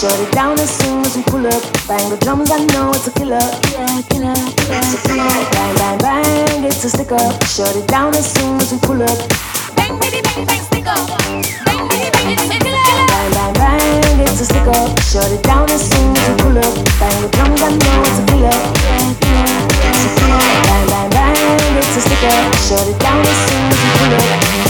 Shut it down as soon as some pull up. Bang the drums, I know it's a killer. Killer, killer, killer. It's a killer. Bang, bang, bang, it's a stick up. Shut it down as soon as some pull up. Bang, bitty, bang, bang, stick up. Bang, bitty, bang, it's a killer. Bang, bang, bang, it's a stick up. Shut it down as soon as you pull up. Bang the drums, I know it's a killer. Yeah, killer, it's a killer. Bang, bang, bang, it's a stick up. Shut it down as soon as you pull up.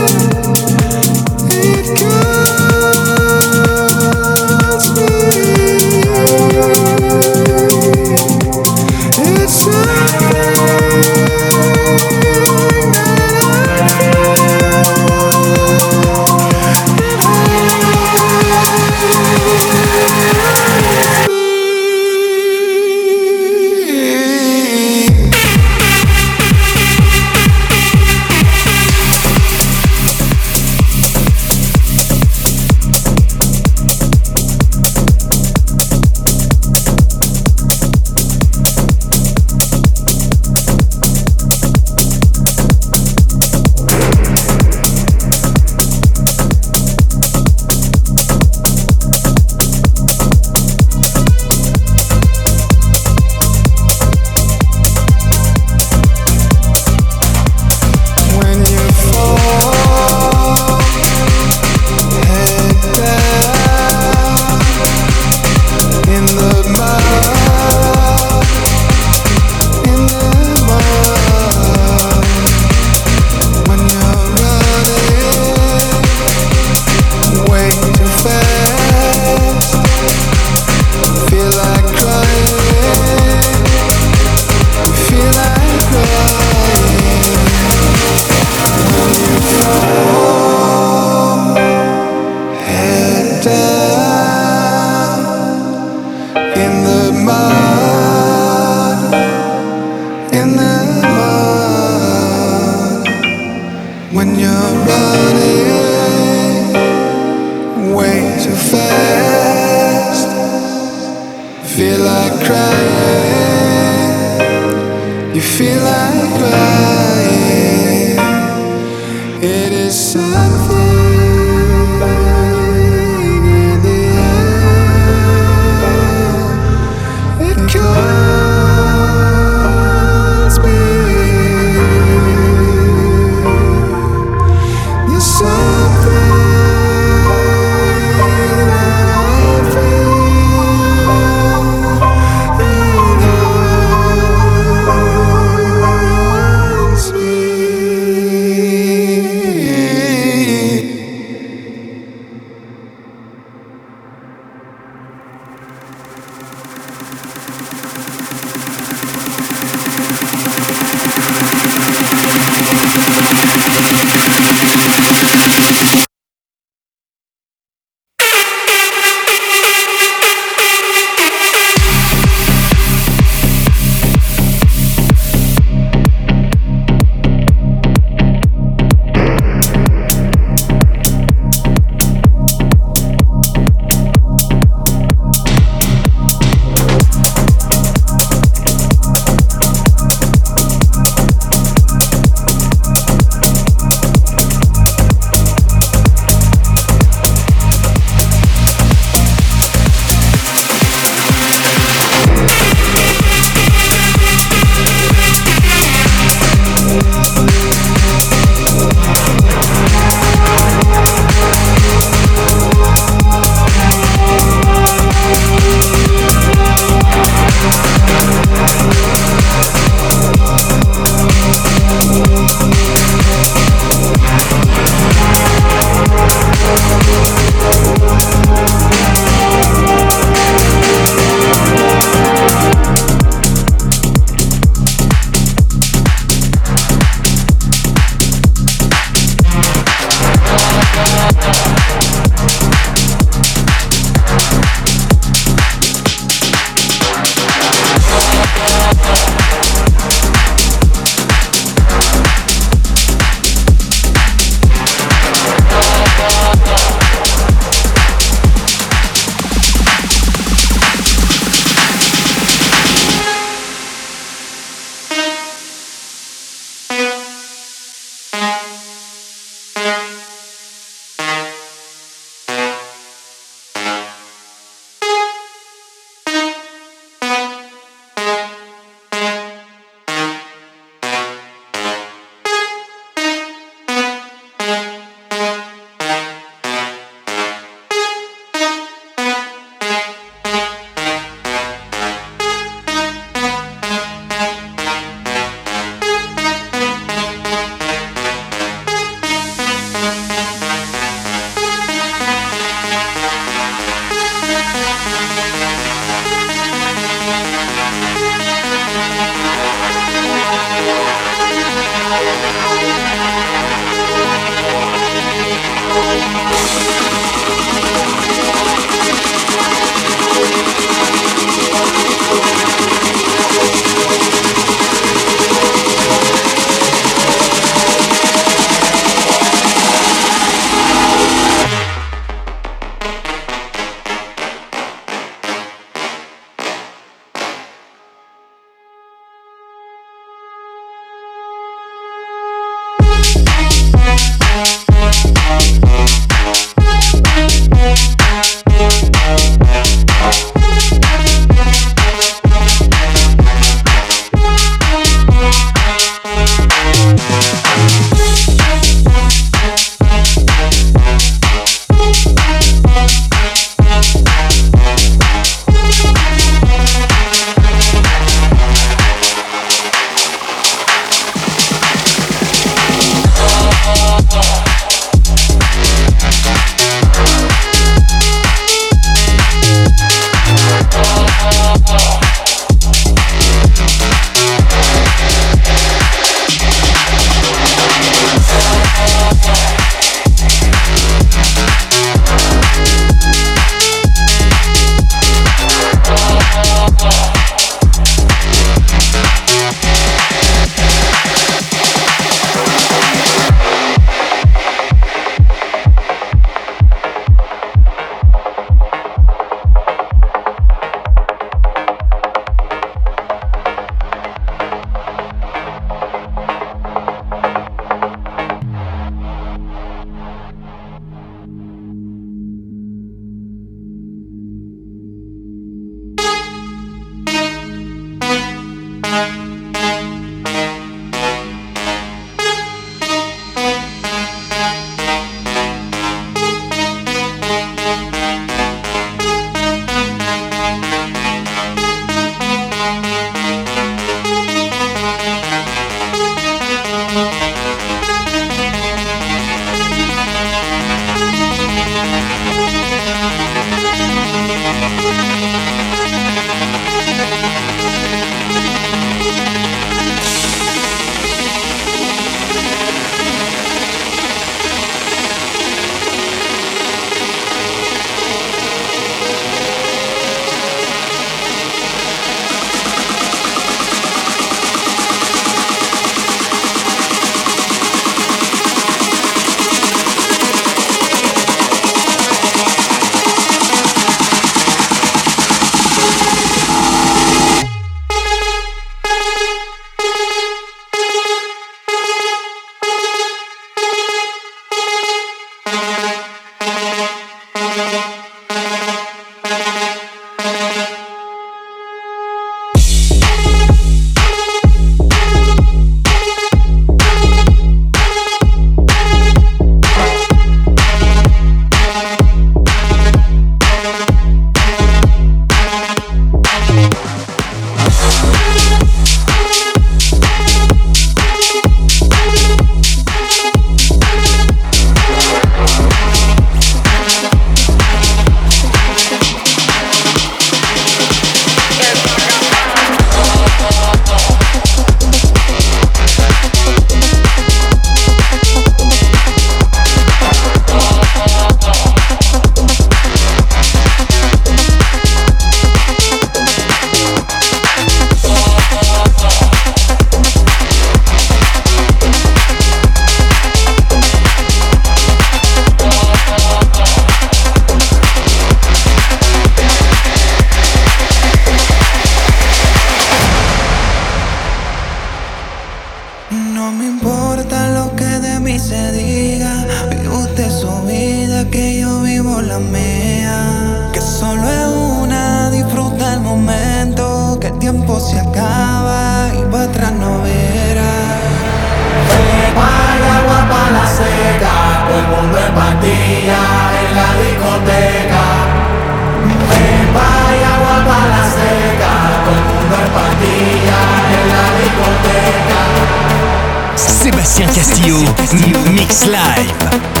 Live.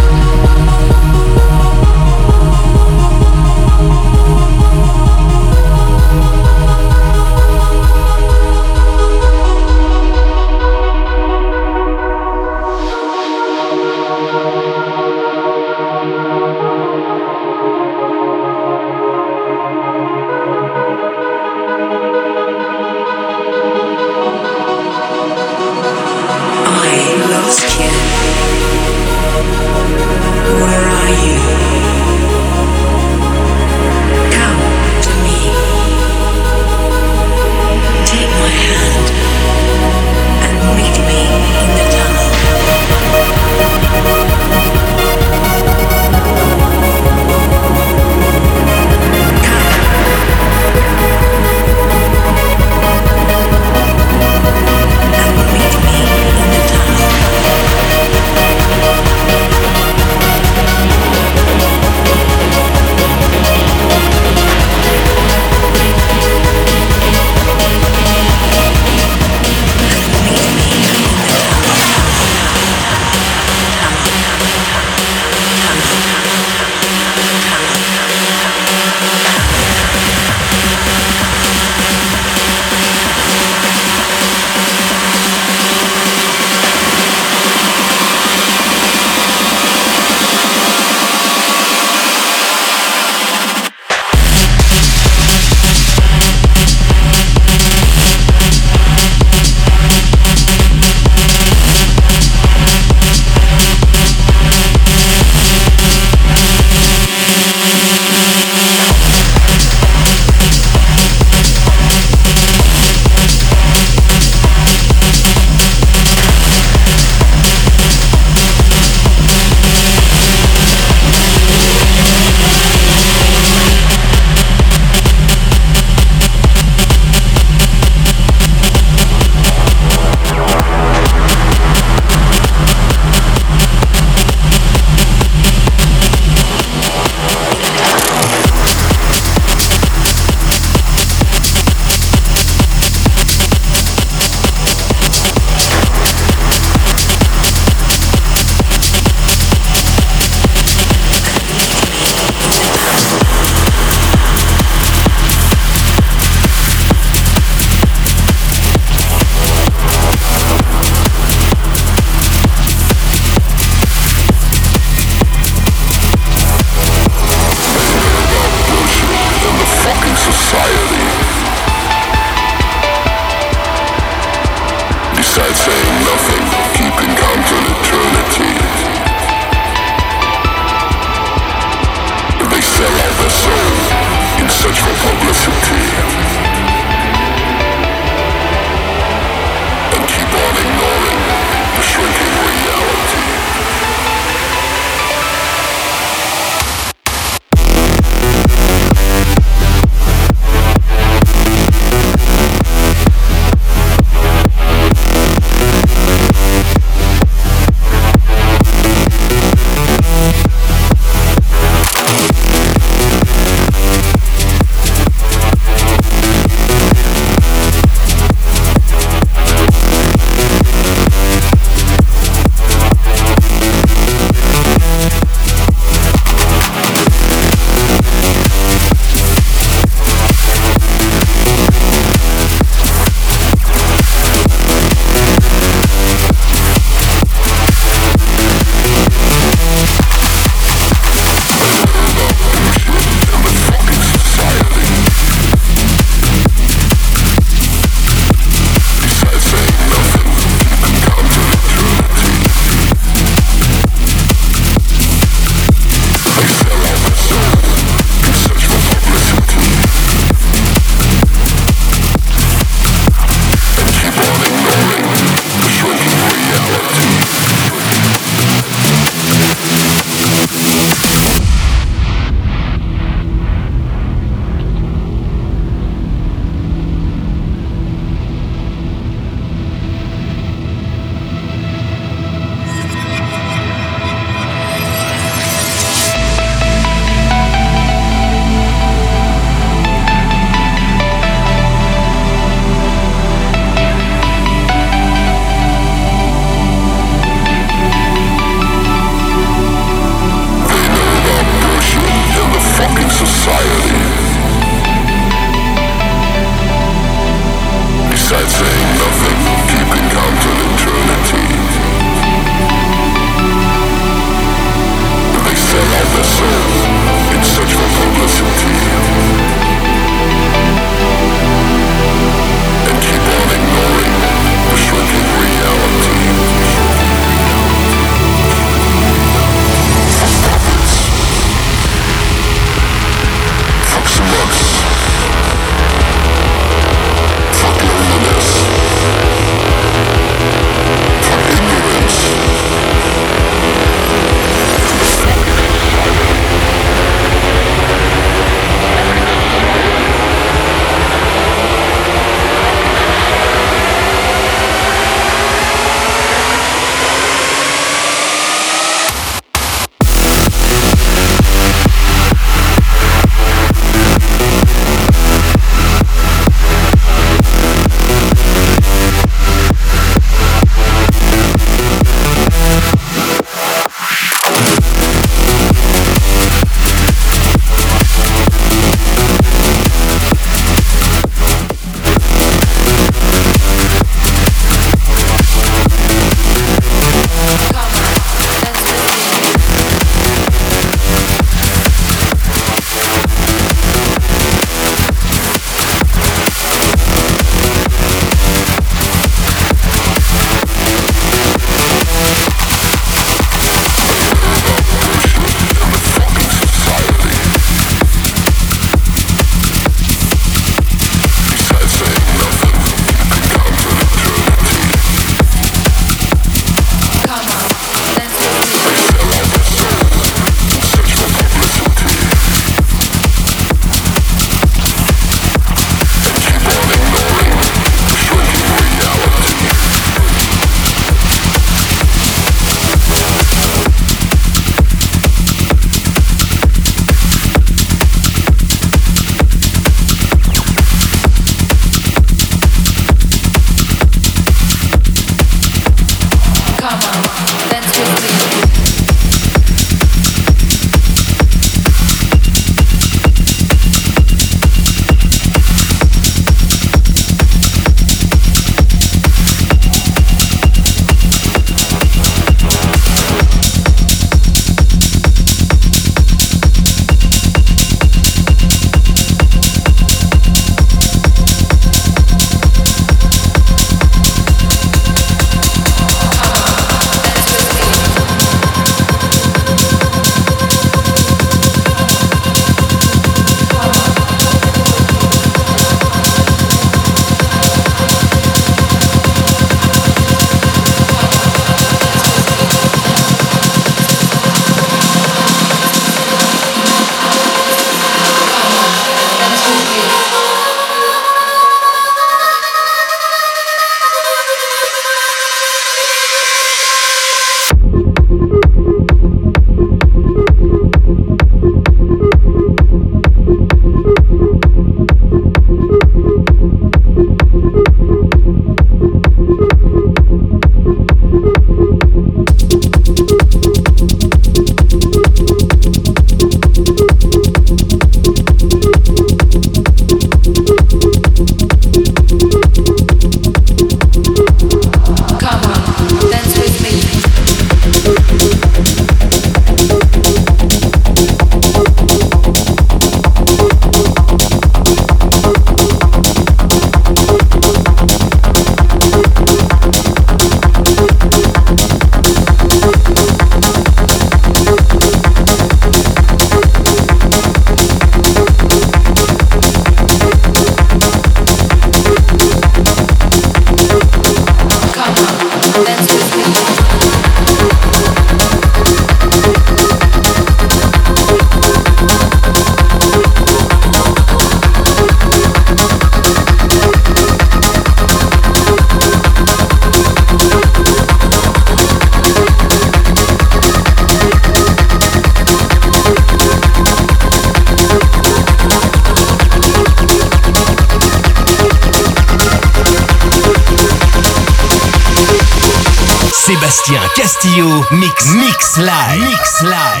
Sébastien Castillo, mix, mix live, mix live.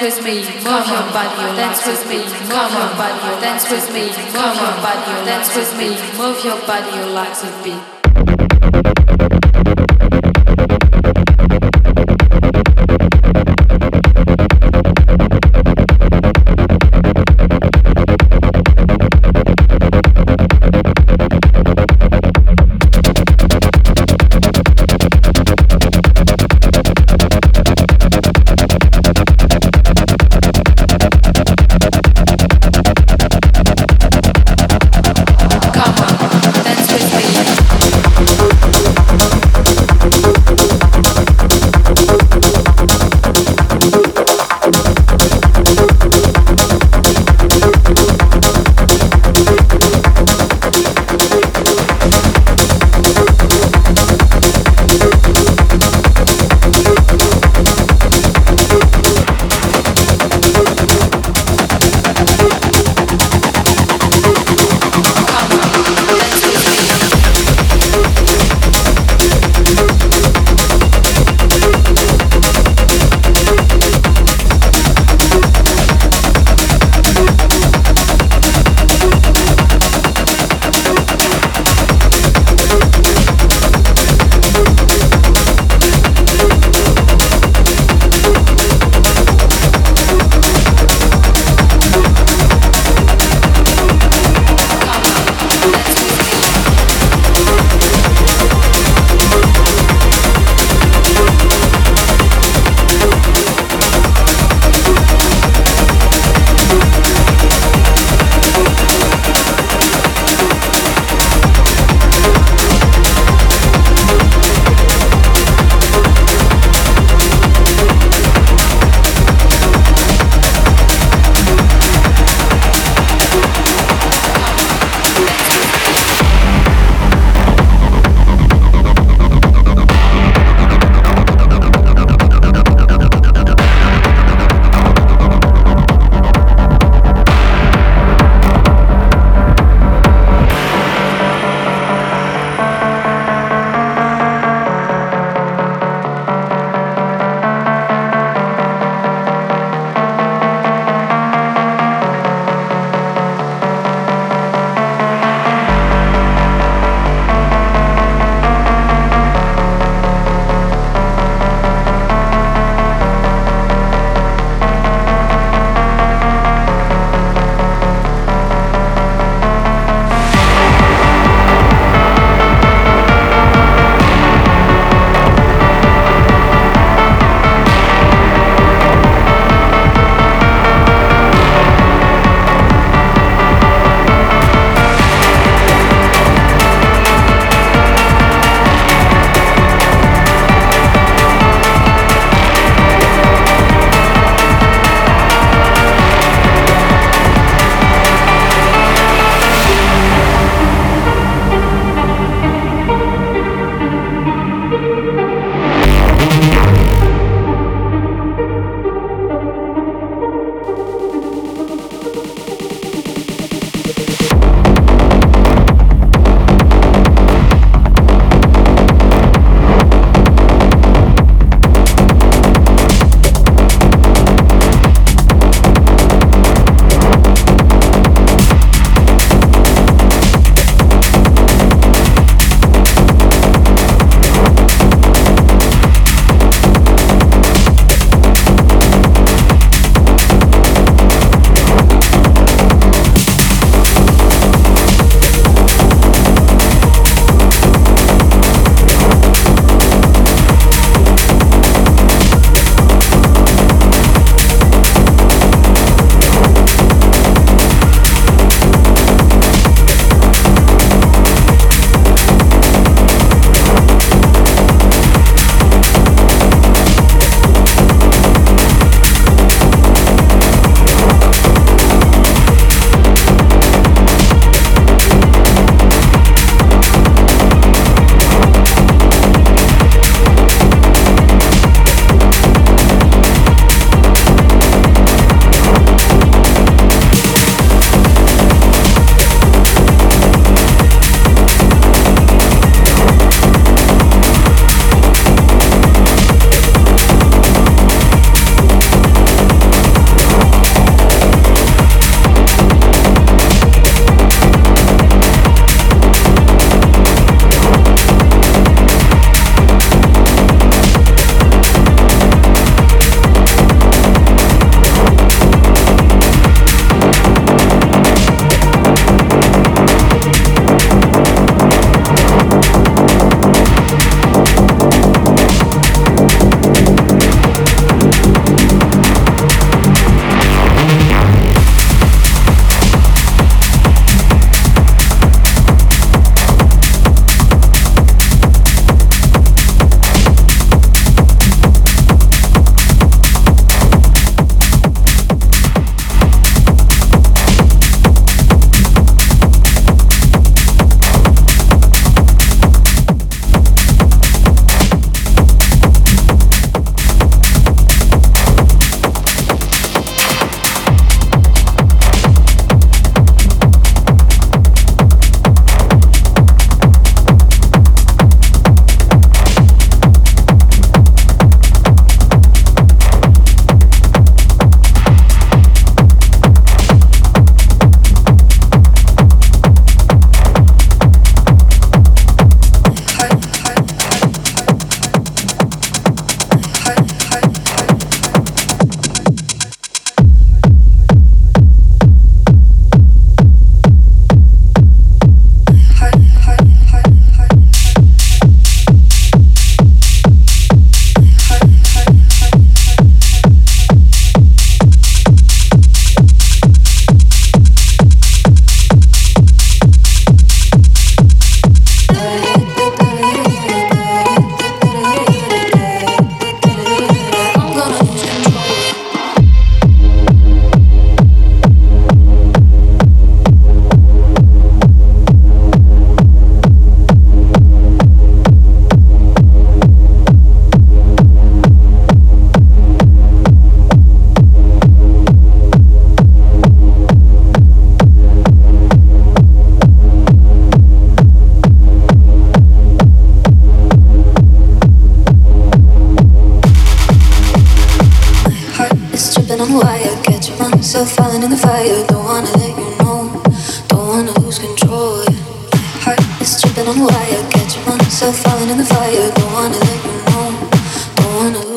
Dance with me, move your body, dance with me, move your body, dance with me, move your body, dance with me, move your body, your legs a beat.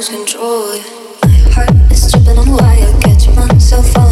lose control. My heart is tripping on wire, catch myself falling.